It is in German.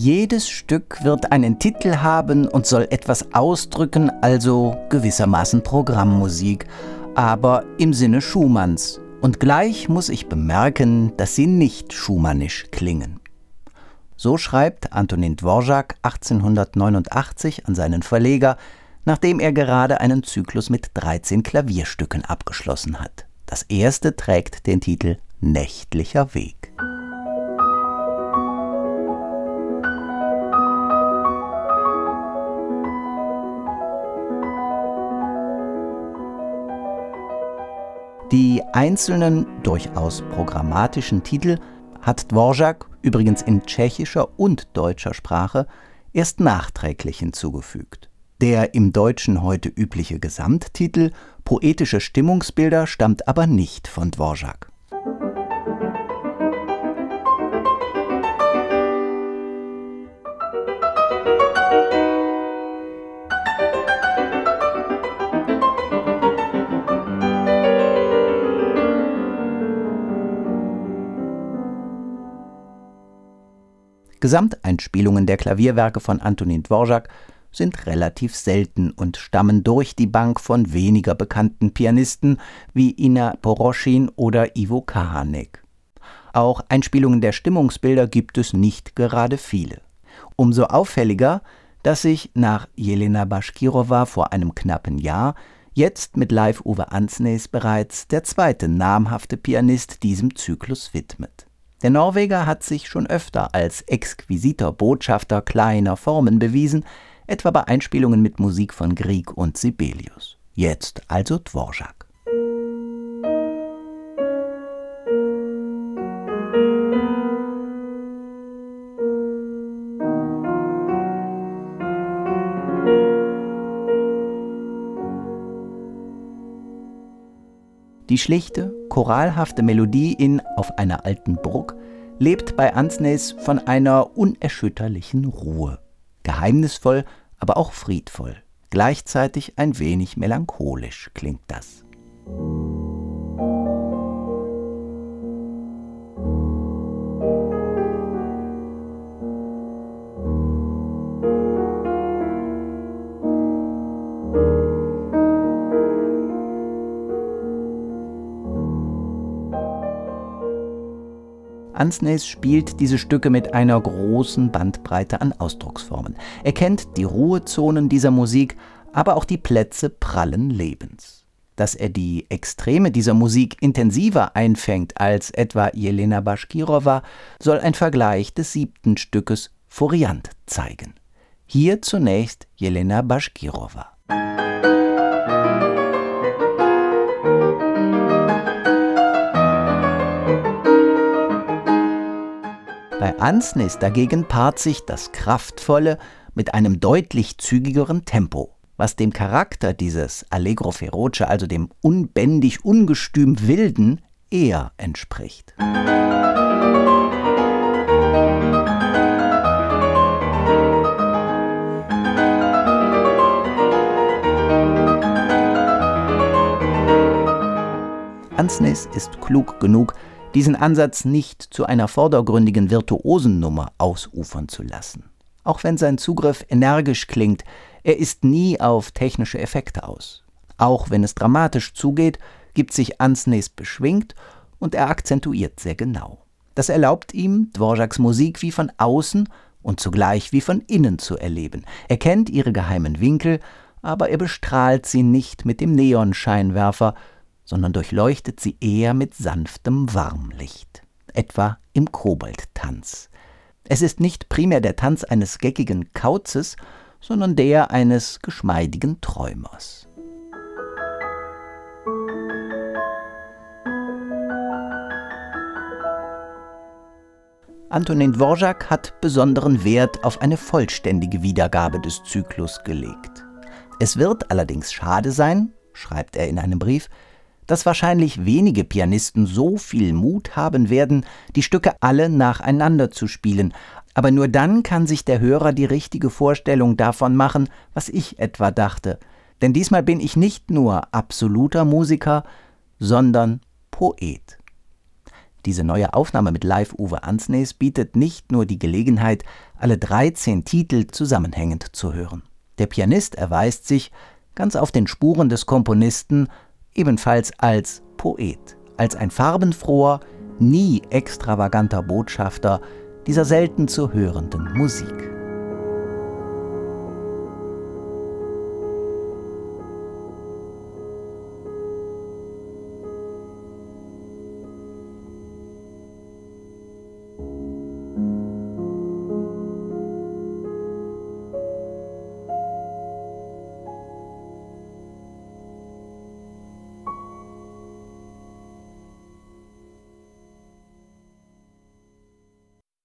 Jedes Stück wird einen Titel haben und soll etwas ausdrücken, also gewissermaßen Programmmusik, aber im Sinne Schumanns. Und gleich muss ich bemerken, dass sie nicht schumannisch klingen. So schreibt Antonin Dvorak 1889 an seinen Verleger, nachdem er gerade einen Zyklus mit 13 Klavierstücken abgeschlossen hat. Das erste trägt den Titel Nächtlicher Weg. Die einzelnen, durchaus programmatischen Titel hat Dvorak übrigens in tschechischer und deutscher Sprache erst nachträglich hinzugefügt. Der im Deutschen heute übliche Gesamttitel Poetische Stimmungsbilder stammt aber nicht von Dvorak. Gesamteinspielungen der Klavierwerke von Antonin Dvorak sind relativ selten und stammen durch die Bank von weniger bekannten Pianisten wie Ina Poroschin oder Ivo Kahanek. Auch Einspielungen der Stimmungsbilder gibt es nicht gerade viele. Umso auffälliger, dass sich nach Jelena Baschkirova vor einem knappen Jahr jetzt mit Live Uwe Ansnes bereits der zweite namhafte Pianist diesem Zyklus widmet. Der Norweger hat sich schon öfter als exquisiter Botschafter kleiner Formen bewiesen, etwa bei Einspielungen mit Musik von Grieg und Sibelius. Jetzt also Dvorak. Die schlichte, choralhafte Melodie in Auf einer alten Burg lebt bei Ansnes von einer unerschütterlichen Ruhe. Geheimnisvoll, aber auch friedvoll. Gleichzeitig ein wenig melancholisch klingt das. Ansnes spielt diese Stücke mit einer großen Bandbreite an Ausdrucksformen. Er kennt die Ruhezonen dieser Musik, aber auch die Plätze prallen Lebens. Dass er die Extreme dieser Musik intensiver einfängt als etwa Jelena Baschkirova, soll ein Vergleich des siebten Stückes Furiant zeigen. Hier zunächst Jelena Baschkirova. Ansnis dagegen paart sich das Kraftvolle mit einem deutlich zügigeren Tempo, was dem Charakter dieses Allegro feroce, also dem unbändig, ungestüm Wilden, eher entspricht. Ansnis ist klug genug, diesen Ansatz nicht zu einer vordergründigen Virtuosennummer ausufern zu lassen. Auch wenn sein Zugriff energisch klingt, er ist nie auf technische Effekte aus. Auch wenn es dramatisch zugeht, gibt sich Ansnes beschwingt und er akzentuiert sehr genau. Das erlaubt ihm, Dvoraks Musik wie von außen und zugleich wie von innen zu erleben. Er kennt ihre geheimen Winkel, aber er bestrahlt sie nicht mit dem Neonscheinwerfer, sondern durchleuchtet sie eher mit sanftem Warmlicht, etwa im Koboldtanz. Es ist nicht primär der Tanz eines geckigen Kauzes, sondern der eines geschmeidigen Träumers. Antonin Dvorak hat besonderen Wert auf eine vollständige Wiedergabe des Zyklus gelegt. Es wird allerdings schade sein, schreibt er in einem Brief, dass wahrscheinlich wenige Pianisten so viel Mut haben werden, die Stücke alle nacheinander zu spielen, aber nur dann kann sich der Hörer die richtige Vorstellung davon machen, was ich etwa dachte. Denn diesmal bin ich nicht nur absoluter Musiker, sondern Poet. Diese neue Aufnahme mit Live-Uwe Ansnes bietet nicht nur die Gelegenheit, alle 13 Titel zusammenhängend zu hören. Der Pianist erweist sich, ganz auf den Spuren des Komponisten, ebenfalls als Poet, als ein farbenfroher, nie extravaganter Botschafter dieser selten zu hörenden Musik.